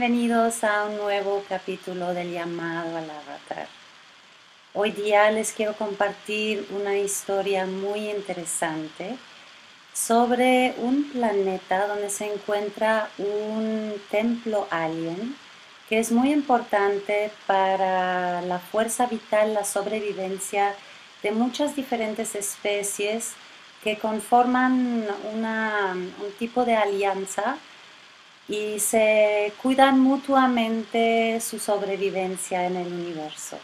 bienvenidos a un nuevo capítulo del llamado al avatar. Hoy día les quiero compartir una historia muy interesante sobre un planeta donde se encuentra un templo alien que es muy importante para la fuerza vital, la sobrevivencia de muchas diferentes especies que conforman un tipo de alianza y se cuidan mutuamente su sobrevivencia en el universo.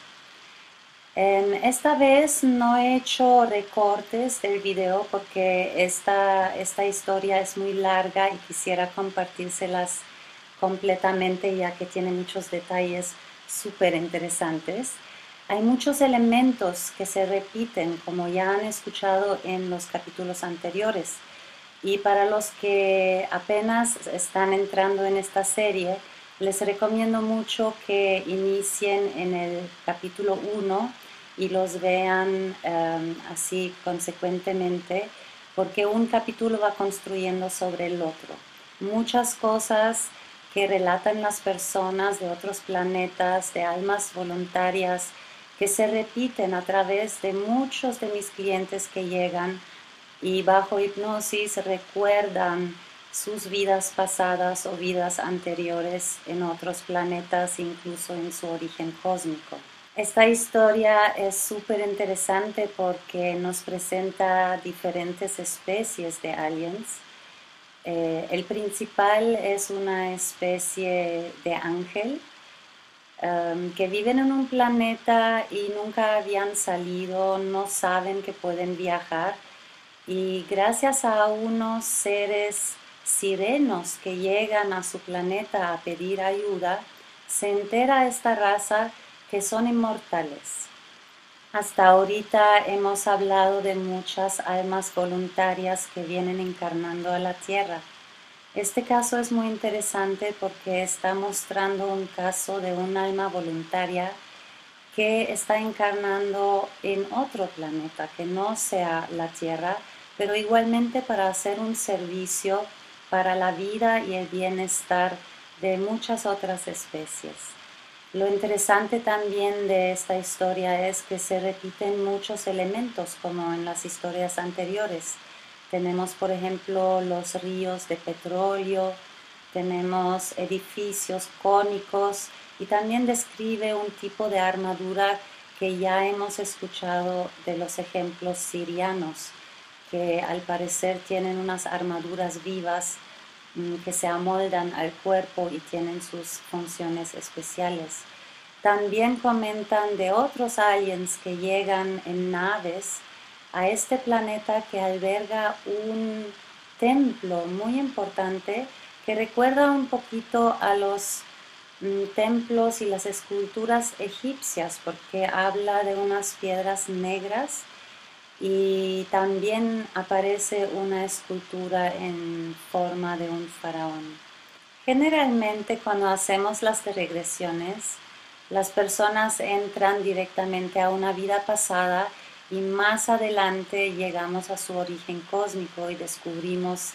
esta vez no he hecho recortes del video porque esta, esta historia es muy larga y quisiera compartírselas completamente ya que tiene muchos detalles súper interesantes. Hay muchos elementos que se repiten, como ya han escuchado en los capítulos anteriores. Y para los que apenas están entrando en esta serie, les recomiendo mucho que inicien en el capítulo 1 y los vean em, así consecuentemente, porque un capítulo va construyendo sobre el otro. Muchas cosas que relatan las personas de otros planetas, de almas voluntarias, que se repiten a través de muchos de mis clientes que llegan y bajo hipnosis recuerdan sus vidas pasadas o vidas anteriores en otros planetas, incluso en su origen cósmico. Esta historia es súper interesante porque nos presenta diferentes especies de aliens eh, el principal es una especie de ángel um, que viven en un planeta y nunca habían salido, no saben que pueden viajar y gracias a unos seres sirenos que llegan a su planeta a pedir ayuda, se entera esta raza que son inmortales. Hasta ahorita hemos hablado de muchas almas voluntarias que vienen encarnando a la Tierra. Este caso es muy interesante porque está mostrando un caso de un alma voluntaria que está encarnando en otro planeta que no sea la Tierra, pero igualmente para hacer un servicio para la vida y el bienestar de muchas otras especies. Lo interesante también de esta historia es que se repiten muchos elementos como en las historias anteriores. Tenemos, por ejemplo, los ríos de petróleo, tenemos edificios cónicos y también describe un tipo de armadura que ya hemos escuchado de los ejemplos sirianos, que al parecer tienen unas armaduras vivas Mm, que se amoldan al cuerpo y tienen sus funciones especiales. También comentan de otros aliens que llegan en naves a este planeta que alberga un templo muy importante que recuerda un poquito a los mm, templos y las esculturas egipcias porque habla de unas piedras negras y también aparece una escultura en forma de un faraón. Generalmente cuando hacemos las regresiones, las personas entran directamente a una vida pasada y más adelante llegamos a su origen cósmico y descubrimos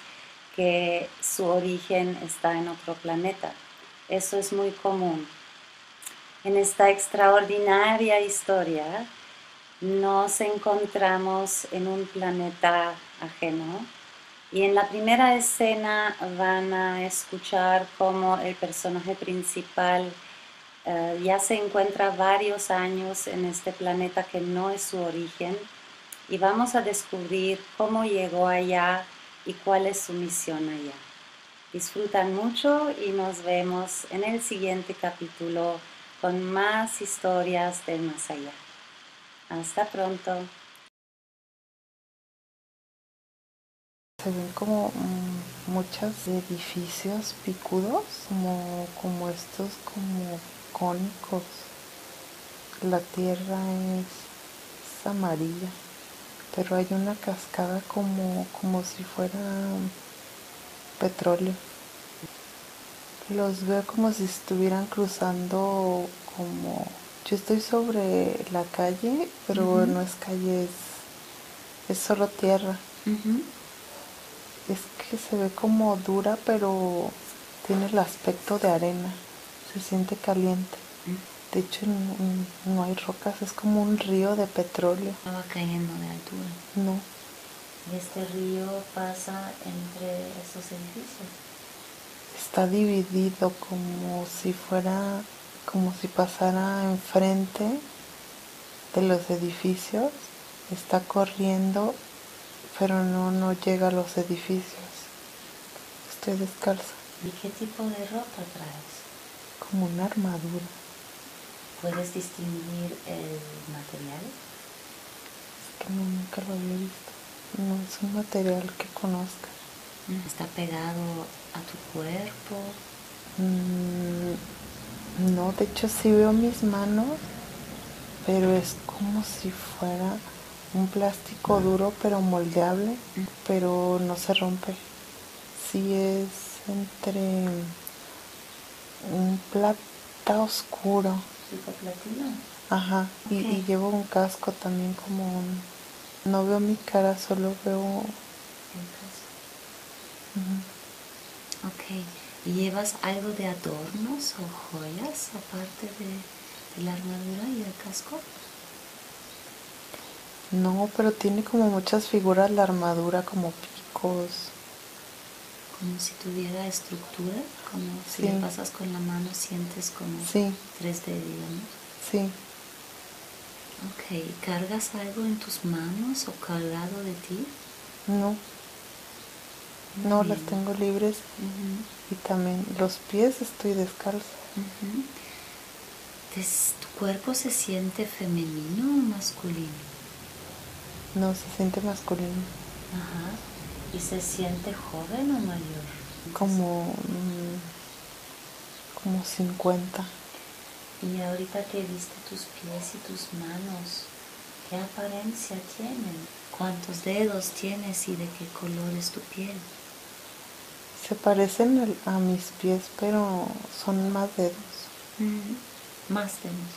que su origen está en otro planeta. Eso es muy común. En esta extraordinaria historia, nos encontramos en un planeta ajeno y en la primera escena van a escuchar cómo el personaje principal eh, ya se encuentra varios años en este planeta que no es su origen y vamos a descubrir cómo llegó allá y cuál es su misión allá. Disfrutan mucho y nos vemos en el siguiente capítulo con más historias del más allá. Hasta pronto. Se ven como mm, muchos edificios picudos, como, como estos como cónicos. La tierra es, amarilla, pero hay una cascada como, como si fuera petróleo. Los veo como si estuvieran cruzando como yo estoy sobre la calle, pero no es calle, es, solo tierra. Es que se ve como dura, pero tiene el aspecto de arena. se siente caliente. Mm. De hecho, no, no hay rocas, es como un río de petróleo. No va cayendo de altura. No, Y este río pasa entre estos edificios. está dividido como si fuera, como si pasara enfrente de los edificios. Está corriendo, pero no, no llega a los edificios. Estoy descalza, ¿Y qué tipo de ropa traes? como una armadura. ¿Puedes distinguir el material? Es que no, nunca lo había visto. No es un material que conozca. ¿Está pegado a tu cuerpo? Mm, no, de hecho sí veo mis manos, pero es como si fuera un plástico duro pero moldeable, pero no se rompe. Sí es entre un plata oscuro, ajá, y, y llevo un casco también como un... No veo mi cara, solo veo... Ujú. ok. ¿Y llevas algo de adornos o joyas aparte de, de la armadura y el casco? No, pero tiene como muchas figuras la armadura, como picos. Como si tuviera estructura, como si Sí. le pasas con la mano sientes como Sí, 3D, digamos. sí. Ok, ¿y ¿cargas algo en tus manos o cargado de ti? No, No las tengo libres y también los pies estoy descalza. Des- ¿Tu cuerpo se siente femenino o masculino? No se siente masculino, Ajá. ¿Y se siente joven o mayor? como mm, como 50. Y ahorita que viste tus pies y tus manos, ¿qué apariencia tienen? ¿Cuántos dedos tienes y de qué color es tu piel? Se parecen al- a mis pies, pero son más dedos, Más dedos.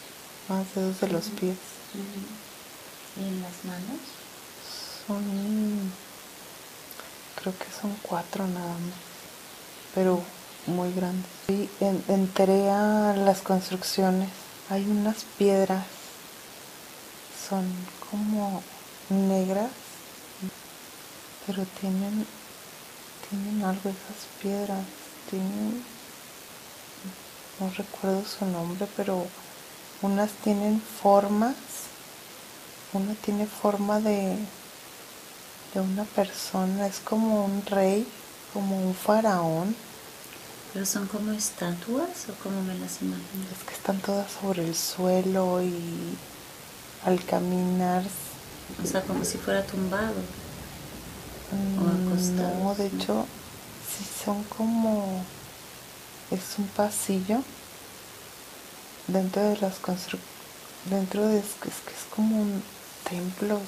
más dedos de los pies. ¿Y en las manos? Son, creo que son cuatro nada más, pero muy grandes. Y en- entré a las construcciones. Hay unas piedras, son como negras, pero tienen, tienen algo esas piedras. Tienen, no recuerdo su nombre, pero unas tienen formas. Una tiene forma de, de una persona, es como un rey, como un faraón. ¿Pero son como estatuas o como me las imagino? Es que están todas sobre el suelo y al caminar. O sea, como si fuera tumbado. Mm, acostados, No, de hecho, sí son como. Es un pasillo dentro de las construcciones. Dentro de. Es que es, como un templos.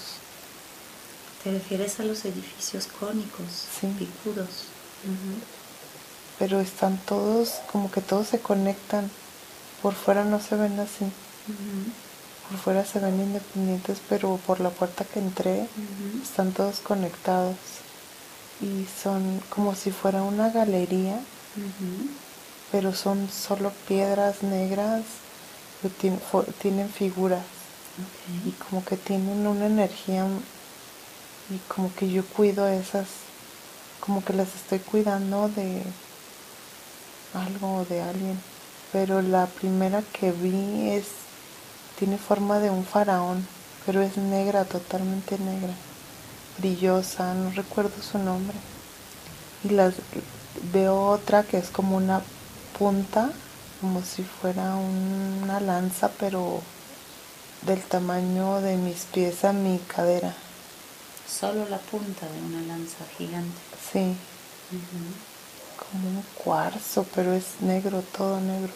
¿Te refieres a los edificios cónicos, Sí. picudos? Pero están todos, como que todos se conectan. Por fuera no se ven así. Ujú, Por fuera se ven independientes, pero por la puerta que entré están todos conectados. Y son como si fuera una galería, pero son solo piedras negras que tienen figuras y como que tienen una energía y como que yo cuido esas, como que las estoy cuidando de algo o de alguien. Pero la primera que vi es, tiene forma de un faraón, pero es negra, totalmente negra, brillosa, no recuerdo su nombre. Y las veo otra que es como una punta, como si fuera una lanza, pero del tamaño de mis pies a mi cadera. Solo la punta de una lanza gigante. Sí, como un cuarzo, pero es negro, todo negro.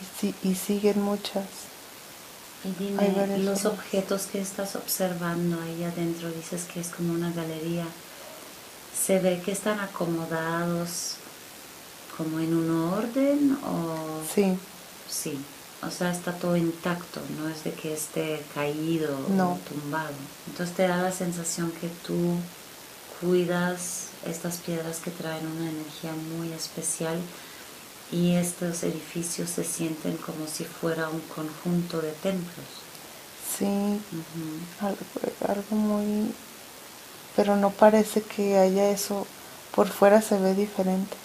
Y, sí- y siguen muchas. Y dime, los objetos que estás observando ahí adentro, dices que es como una galería, ¿se ve que están acomodados como en un orden o Sí, sí? O sea, está todo intacto, no es de que esté caído No. o tumbado. Entonces te da la sensación que tú cuidas estas piedras que traen una energía muy especial Y estos edificios se sienten como si fuera un conjunto de templos. Sí, algo, algo muy... Pero no parece que haya eso. Por fuera se ve diferente.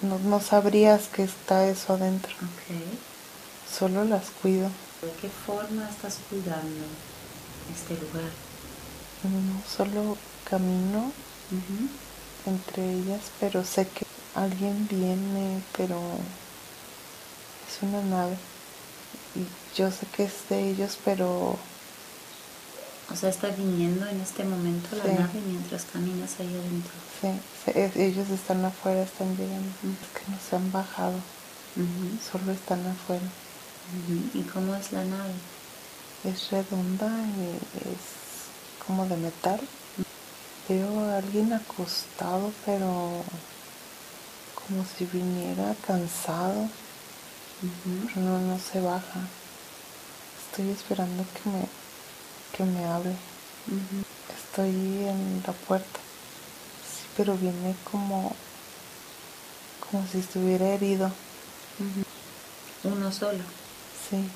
No, no sabrías que está eso adentro. Ok. Solo las cuido. ¿De qué forma estás cuidando este lugar? No solo camino entre ellas, pero sé que alguien viene, pero es una nave. Y yo sé que es de ellos, pero O sea, está viniendo en este momento la Sí. nave mientras caminas ahí adentro. sí, es- ellos están afuera, están llegando. Es que no se han bajado, solo están afuera. ¿Y cómo es la nave? Es redonda y es como de metal. Veo a alguien acostado, pero como si viniera cansado, pero no, no se baja. Estoy esperando que me, que me hable. Estoy en la puerta. Sí, pero viene como, como si estuviera herido. Uno solo. Sí.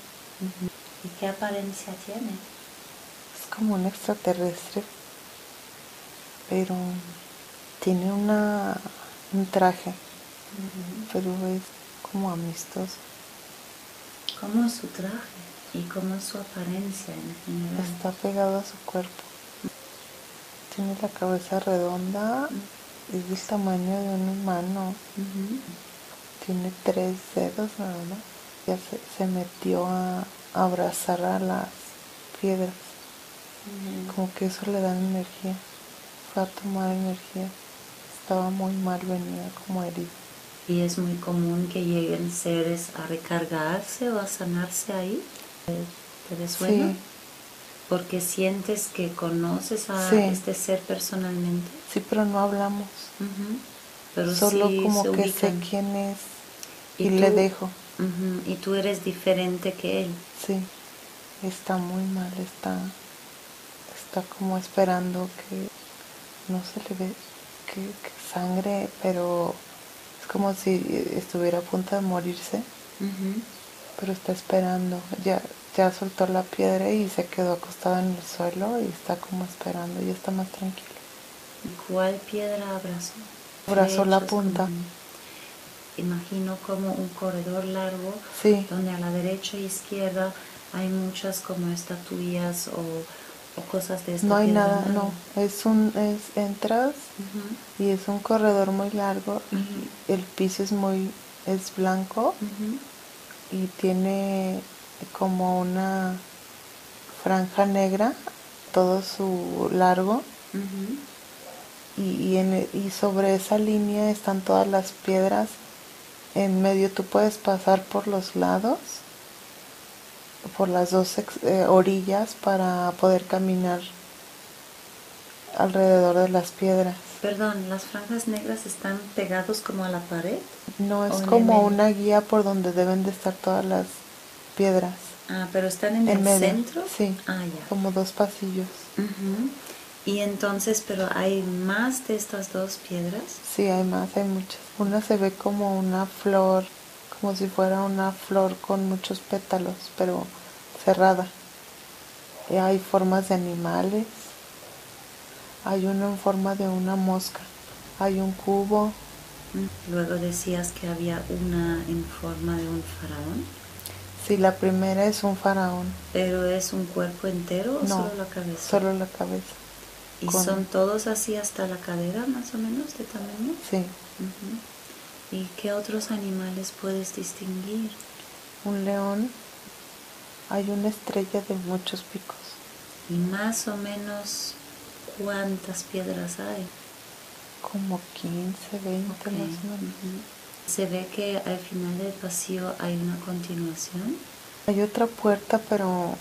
¿Y qué apariencia tiene? es como un extraterrestre, pero tiene una, un traje, Pero es como amistoso. ¿Cómo es su traje? ¿Y cómo es su apariencia en general? Está pegado a su cuerpo. Tiene la cabeza redonda, es del tamaño de un humano. Tiene tres dedos nada más. Ya se, se metió a abrazar a las piedras. Como que eso le da energía. Fue a tomar energía. Estaba muy mal, venía como herido. ¿Y es muy común que lleguen seres a recargarse o a sanarse ahí? ¿Te- ¿Te suena? Sí, Porque sientes que conoces a Sí. este ser personalmente. sí, pero no hablamos. Pero Solo sí como que sé quién es ¿Y y, le dejo. Y tú eres diferente que él. Sí, está muy mal, está, está como esperando que no se le ve que, que sangre, pero es como si estuviera a punto de morirse, pero está esperando. Ya, ya soltó la piedra y se quedó acostada en el suelo y está como esperando, y está más tranquilo. ¿Y ¿Cuál piedra abrazó? Abrazó la punta. como- Imagino como un corredor largo Sí, donde a la derecha e izquierda hay muchas como estatuillas o, o cosas de esta no hay piedra, nada, no. Es un, es, entras y es un corredor muy largo. Y el piso es muy, es blanco y tiene como una franja negra todo su largo. Y, y, en e- y sobre esa línea están todas las piedras. En medio tú puedes pasar por los lados por las dos eh, orillas para poder caminar alrededor de las piedras Perdón, ¿las franjas negras están pegados como a la pared? no ¿O es el como una guía por donde deben de estar todas las piedras Ah, pero están en, en el medio centro. sí Ah, ya. como dos pasillos. Y entonces, pero hay más de estas dos piedras. Sí, hay más, hay muchas. Una se ve como una flor, como si fuera una flor con muchos pétalos, pero cerrada. Y hay formas de animales. Hay uno en forma de una mosca. Hay un cubo. Luego decías que había una en forma de un faraón, Sí, la primera es un faraón, pero es un cuerpo entero o No, solo la cabeza. solo la cabeza. ¿Y con- son todos así hasta la cadera, más o menos, de tamaño? Sí. ¿Y qué otros animales puedes distinguir? un león. Hay una estrella de muchos picos. Y más o menos cuántas piedras hay. Como 15, 20 Ok, más o menos. Se ve que al final del pasillo hay una continuación. Hay otra puerta, pero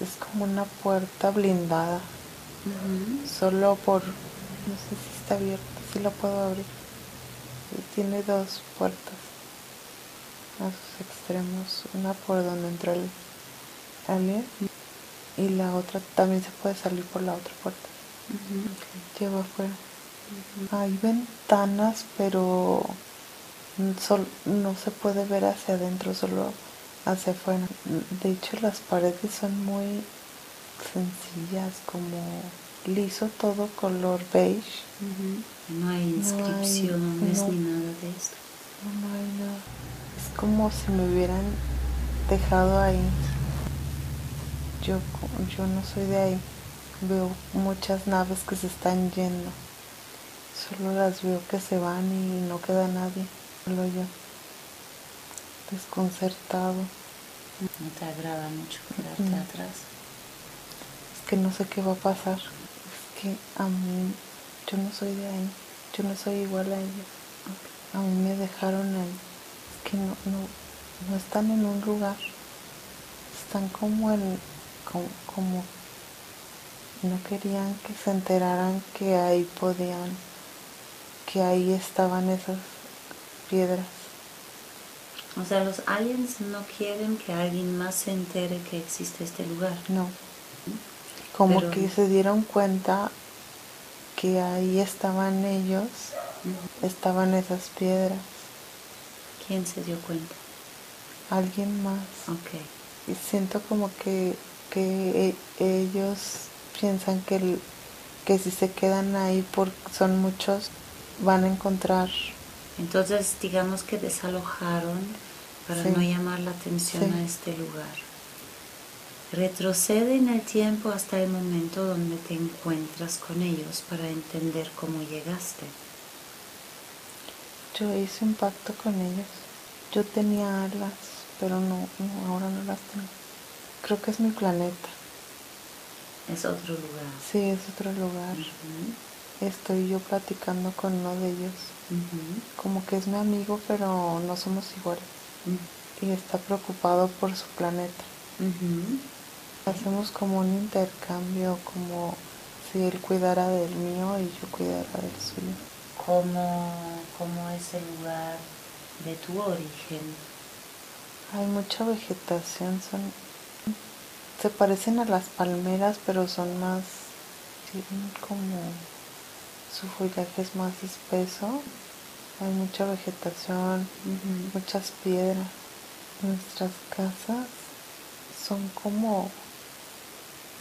es como una puerta blindada. Solo por... No sé si está abierta, si la puedo abrir. Y Tiene dos puertas a sus extremos. Una por donde entró el alien y la otra también se puede salir por la otra puerta. Lleva afuera. Hay ventanas, pero no se puede ver hacia adentro, solo hacia afuera. De hecho, las paredes son muy sencillas, como liso todo color beige. No hay inscripciones ni nada de esto. No, no hay nada. Es como si me hubieran dejado ahí. Yo, yo no soy de ahí. Veo muchas naves que se están yendo. Solo las veo que se van y no queda nadie. Solo yo. Desconcertado. No te agrada mucho quedarte atrás. Es que no sé qué va a pasar. Que a mí, yo no soy de ahí. Yo no soy igual a ellos. A mí me dejaron ahí. Es que no, no, no están en un lugar. Están como en, como, como no querían que se enteraran que ahí podían que ahí estaban esas piedras. O sea, los aliens no quieren que alguien más se entere que existe este lugar. No. Como que se dieron cuenta que ahí estaban ellos, estaban esas piedras. ¿Quién se dio cuenta? Alguien más. Ok. Y siento como que, que e, ellos piensan que, que si se quedan ahí porque son muchos, van a encontrar. Entonces, digamos que desalojaron para no llamar la atención a este lugar. Retrocede en el tiempo hasta el momento donde te encuentras con ellos para entender cómo llegaste. Yo hice un pacto con ellos. Yo tenía alas, pero no, ahora no las tengo. Creo que es mi planeta. Es otro lugar. Sí, es otro lugar estoy yo platicando con uno de ellos. Como que es mi amigo, pero no somos iguales. Y está preocupado por su planeta. Hacemos como un intercambio, como si él cuidara del mío y yo cuidara del suyo. ¿Cómo, cómo es el lugar de tu origen? Hay mucha vegetación, son se parecen a las palmeras, pero son más tienen como su follaje es más espeso, hay mucha vegetación, muchas piedras. Nuestras casas son como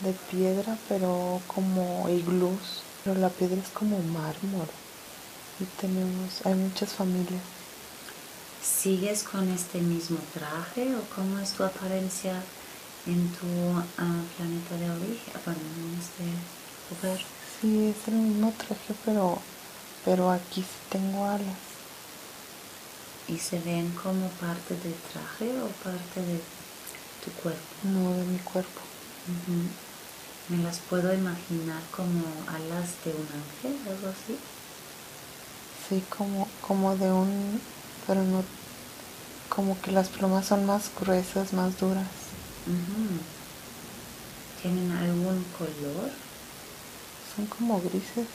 de piedra, pero como iglús, pero la piedra es como mármol. Y tenemos, hay muchas familias. ¿Sigues con este mismo traje o cómo es tu apariencia en tu ah, planeta de origen, bueno, en este lugar? Sí, es el mismo traje, pero, pero aquí sí tengo alas. ¿Y se ven como parte del traje o parte de tu cuerpo? No, de mi cuerpo. Me las puedo imaginar como alas de un ángel, algo así. Sí, como, como de un, pero no, como que las plumas son más gruesas, más duras. ¿Tienen algún color? son como grises.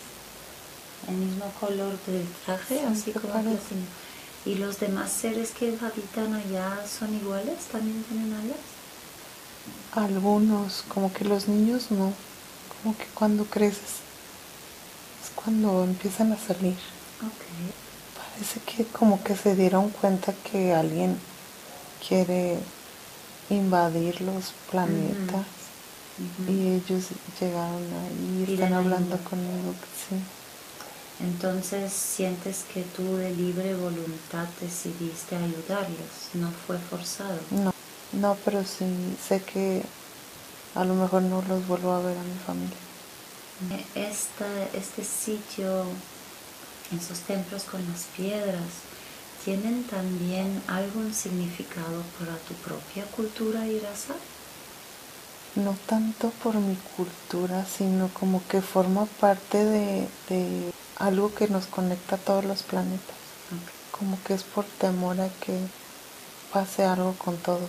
El mismo color del traje, así como ¿Y los demás seres que habitan allá son iguales? ¿También tienen alas? Algunos, como que los niños no. Como que cuando creces es cuando empiezan a salir. Okay. Parece que como que se dieron cuenta que alguien quiere invadir los planetas. Y ellos llegaron ahí y están hablando conmigo, sí. Entonces sientes que tú de libre voluntad decidiste ayudarlos, no fue forzado. No, no, pero sí sé que a lo mejor no los vuelvo a ver a mi familia. Esta, este sitio, esos templos con las piedras, ¿tienen también algún significado para tu propia cultura y raza? no tanto por mi cultura, sino como que forma parte de, algo que nos conecta a todos los planetas. Como que es por temor a que pase algo con todo.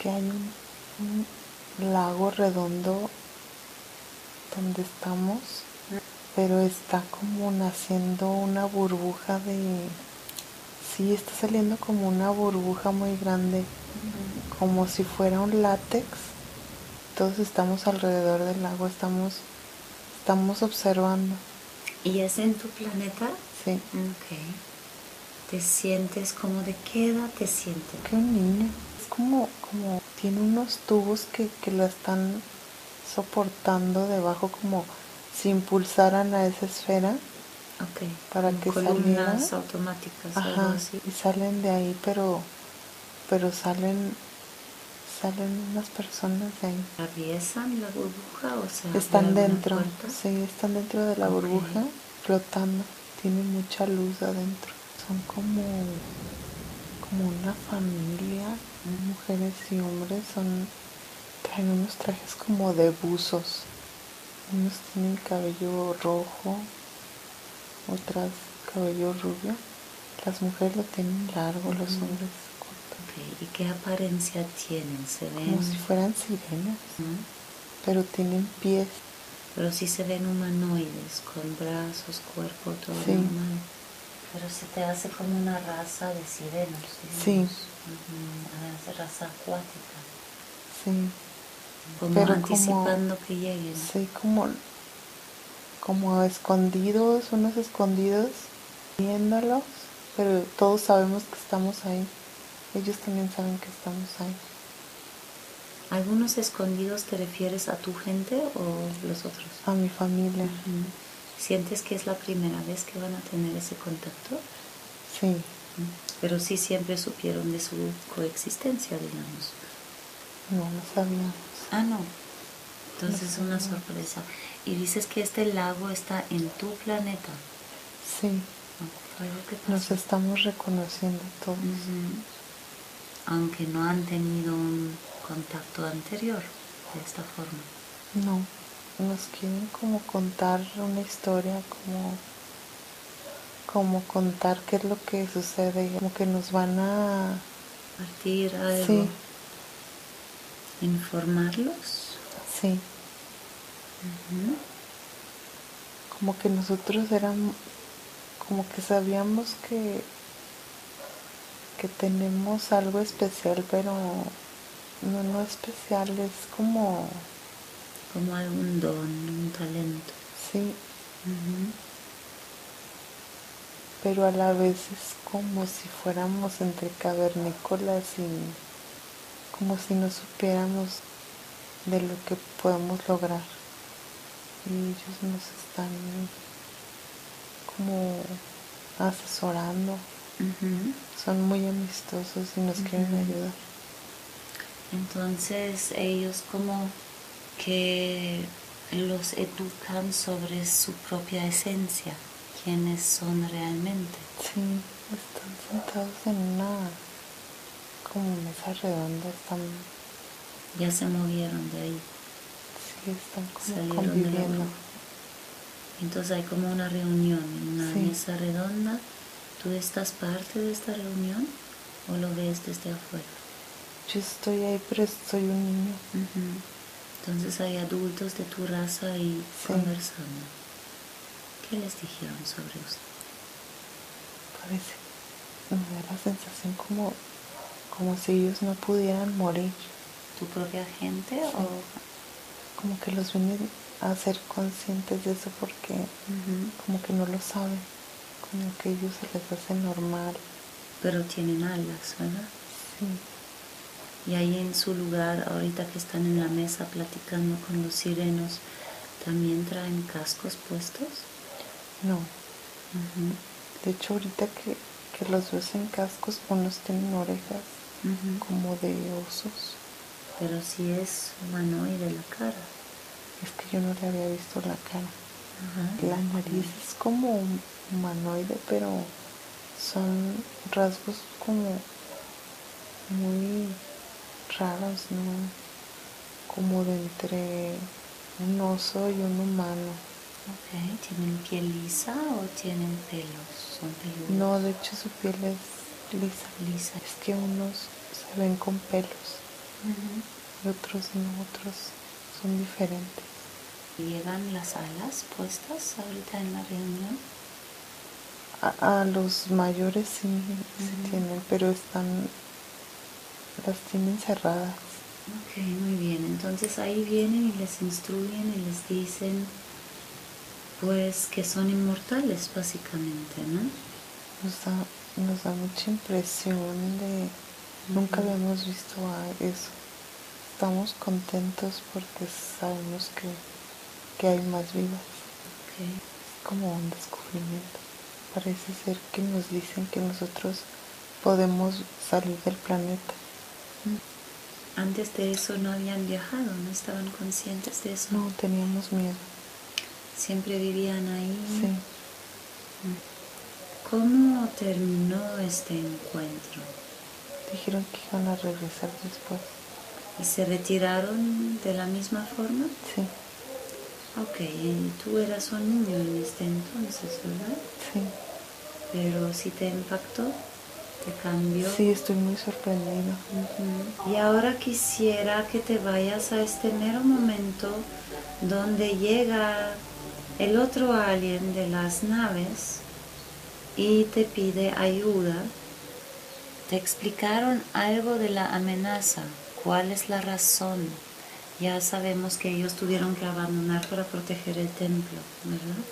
Que hay un, lago redondo donde estamos, pero está como naciendo una burbuja de... Sí, está saliendo como una burbuja muy grande, como si fuera un látex todos estamos alrededor del lago, estamos, estamos observando. ¿Y es en tu planeta? Sí. Ok. ¿Te sientes como de qué edad te sientes? Que un niño. Es como, como tiene unos tubos que, que la están soportando debajo como si impulsaran a esa esfera Ok. para como que columnas saliera. automáticas, algo Ajá, así. y salen de ahí, pero, pero salen, salen unas personas de ahí. ¿Atraviesan la burbuja o sea, Están de dentro, puerta? sí, están dentro de la burbuja, flotando. Tienen mucha luz adentro. Son como, como una familia, mujeres y hombres. Son, traen unos trajes como de buzos. Unos tienen cabello rojo, otras cabello rubio. Las mujeres lo tienen largo, los hombres corto. ¿Y qué apariencia tienen? ¿Se ven? Como si fueran sirenas, ¿no? pero tienen pies. Pero sí se ven humanoides, con brazos, cuerpo, todo Sí. normal. Pero se te hace como una raza de sirenos, Sí. Ujú, una raza acuática. Sí. Como Pero como- anticipando que lleguen. Sí, como, como escondidos, unos escondidos, viéndolos, pero todos sabemos que estamos ahí. Ellos también saben que estamos ahí. ¿Algunos escondidos te refieres a tu gente o los otros? A mi familia, Ujú. ¿Sientes que es la primera vez que van a tener ese contacto? sí. Pero sí siempre supieron de su coexistencia, digamos. no lo sabíamos. Ah, no. Entonces es una sorpresa. Y dices que este lago está en tu planeta. Sí, ¿no? Que nos estamos reconociendo todos. Aunque no han tenido un contacto anterior de esta forma. No, nos quieren como contar una historia, como, como contar qué es lo que sucede, como que nos van a... Partir algo. Sí. Informarlos. Sí, como que nosotros éramos, como que sabíamos que, que tenemos algo especial, pero no, no especial, es como, Como algún don, un talento. sí, pero a la vez es como si fuéramos entre cavernícolas y como si no supiéramos de lo que podemos lograr. Y ellos nos están como asesorando. Son muy amistosos y nos quieren ayudar. Entonces ellos como que los educan sobre su propia esencia, quiénes son realmente. Sí, están sentados en una como mesa redonda, están, Ya se movieron de ahí, sí, están como salieron conviviendo. Entonces hay como una reunión en una Sí. mesa redonda. ¿Tú estás parte de esta reunión o lo ves desde afuera? Yo estoy ahí, pero soy un niño. Entonces hay adultos de tu raza ahí Sí. conversando. ¿Qué les dijeron sobre usted? Parece, me da la sensación como, como si ellos no pudieran morir. ¿Tu propia gente Sí. o...? Como que los vienen a ser conscientes de eso porque como que no lo saben. Como que ellos se les hace normal. Pero tienen alas, ¿verdad? Sí. Y ahí en su lugar, ahorita que están en la mesa platicando con los sirenos, ¿también traen cascos puestos? No. De hecho, ahorita que, que los ves en cascos, unos tienen orejas como de osos. Pero si es humanoide la cara. Es que yo no le había visto la cara. Ajá. La nariz es como hum- humanoide, pero son rasgos como muy raros, ¿no? Como de entre un oso y un humano. Ok, ¿tienen piel lisa o tienen pelos? Son peludos. No, de hecho su piel es lisa. Lisa. Es que unos se ven con pelos y otros no, otros son diferentes. ¿Llegan las alas puestas ahorita en la reunión? A, a los mayores sí, sí Ujú. tienen, pero están, las tienen cerradas. Ok, muy bien. Entonces ahí vienen y les instruyen y les dicen, pues, que son inmortales, básicamente, ¿no? Nos, da- nos da mucha impresión de nunca habíamos visto eso. Estamos contentos porque sabemos que, que hay más vidas. Es como un descubrimiento. Parece ser que nos dicen que nosotros podemos salir del planeta. Antes de eso no habían viajado, no estaban conscientes de eso. No, teníamos miedo. Siempre vivían ahí. Sí. ¿Cómo terminó este encuentro? Dijeron que iban a regresar después. ¿Y se retiraron de la misma forma? Sí. Ok, y tú eras un niño en este entonces, ¿verdad? Sí. Pero si te impactó, Sí, estoy muy sorprendida. Y ahora quisiera que te vayas a este mero momento donde llega el otro alien de las naves y te pide ayuda. Te explicaron algo de la amenaza, cuál es la razón. Ya sabemos que ellos tuvieron que abandonar para proteger el templo, ¿verdad?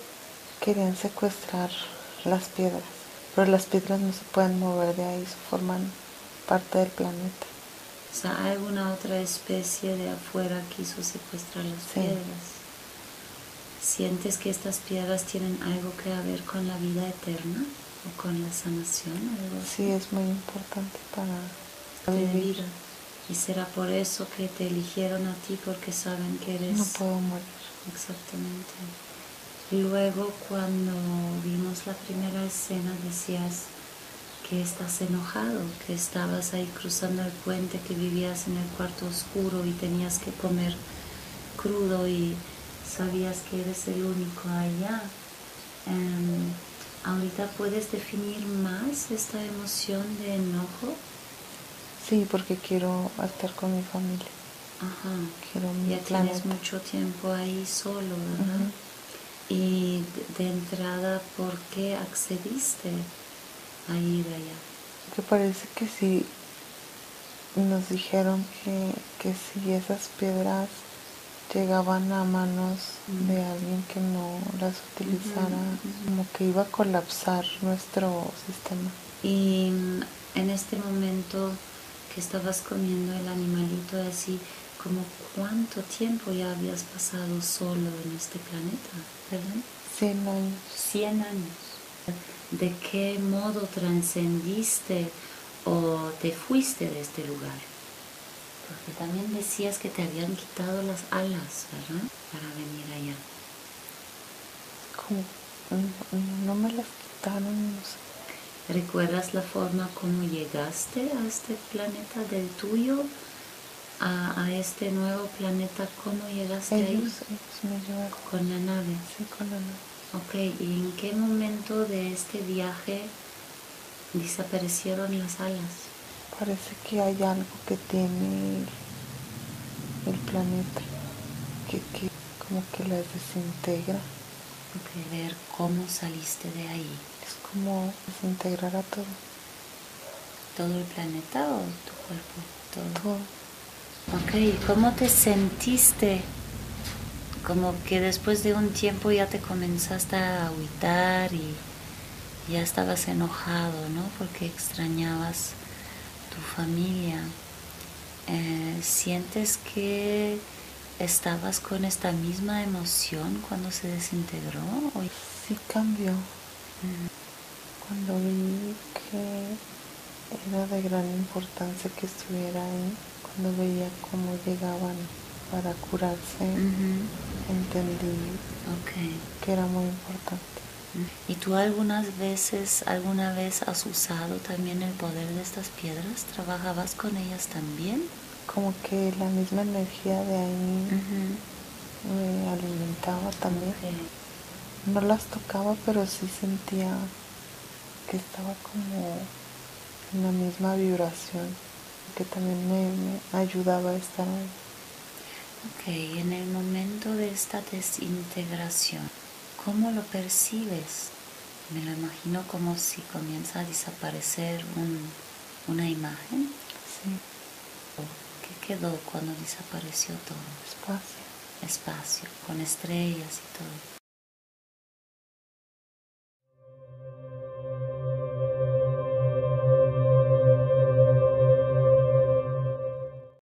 Querían secuestrar las piedras, pero las piedras no se pueden mover de ahí, forman parte del planeta. O sea, alguna otra especie de afuera quiso secuestrar las Sí. piedras. ¿Sientes que estas piedras tienen algo que ver con la vida eterna o con la sanación? Algo así? Sí, es muy importante para vivir. vida. Y será por eso que te eligieron a ti porque saben que eres No puedo morir. exactamente. Luego cuando vimos la primera escena decías que estás enojado, que estabas ahí cruzando el puente, que vivías en el cuarto oscuro y tenías que comer crudo y sabías que eres el único allá. Em, ¿Ahorita puedes definir más esta emoción de enojo? Sí, porque quiero estar con mi familia. Ajá. Quiero mi Ya planeta. tienes mucho tiempo ahí solo, ¿verdad? Y de, entrada, ¿por qué accediste a ir allá? Que parece que sí nos dijeron que, que si esas piedras llegaban a manos Mm. de alguien que no las utilizara, como que iba a colapsar nuestro sistema. Y mm, en este momento que estabas comiendo el animalito así, como cuánto tiempo ya habías pasado solo en este planeta, ¿verdad? Cien años. 100 años. ¿De qué modo trascendiste o te fuiste de este lugar? Porque también decías que te habían quitado las alas, ¿verdad? Para venir allá. Como, mm, no me las quitaron, no sé. ¿Recuerdas la forma como llegaste a este planeta del tuyo? A, a este nuevo planeta, ¿cómo llegaste Ellos, ahí? ellos me llevaron. Con la nave. Sí, con la nave. Ok, ¿y en qué momento de este viaje desaparecieron las alas? Parece que hay algo que tiene el, el planeta, que, que como que las desintegra. Ok, ver cómo saliste de ahí. Es como desintegrar a todo, ¿Todo el planeta o tu cuerpo? Todo. todo. Ok, ¿y cómo te sentiste? Como que después de un tiempo ya te comenzaste a agüitar y ya estabas enojado, ¿no? Porque extrañabas tu familia. Eh, ¿Sientes que estabas con esta misma emoción cuando se desintegró? ¿O- Sí cambió Mm, cuando vi que era de gran importancia que estuviera ahí, cuando veía cómo llegaban para curarse, entendí que era muy importante. ¿Y tú algunas veces, alguna vez has usado también el poder de estas piedras? ¿Trabajabas con ellas también? Como que la misma energía de ahí me alimentaba también. No las tocaba, pero sí sentía que estaba como en la misma vibración, que también me, me ayudaba a estar ahí. Ok, en el momento de esta desintegración, ¿cómo lo percibes? Me lo imagino como si comienza a desaparecer un- una imagen. Sí, ¿Qué quedó cuando desapareció todo? espacio. Espacio, con estrellas y todo.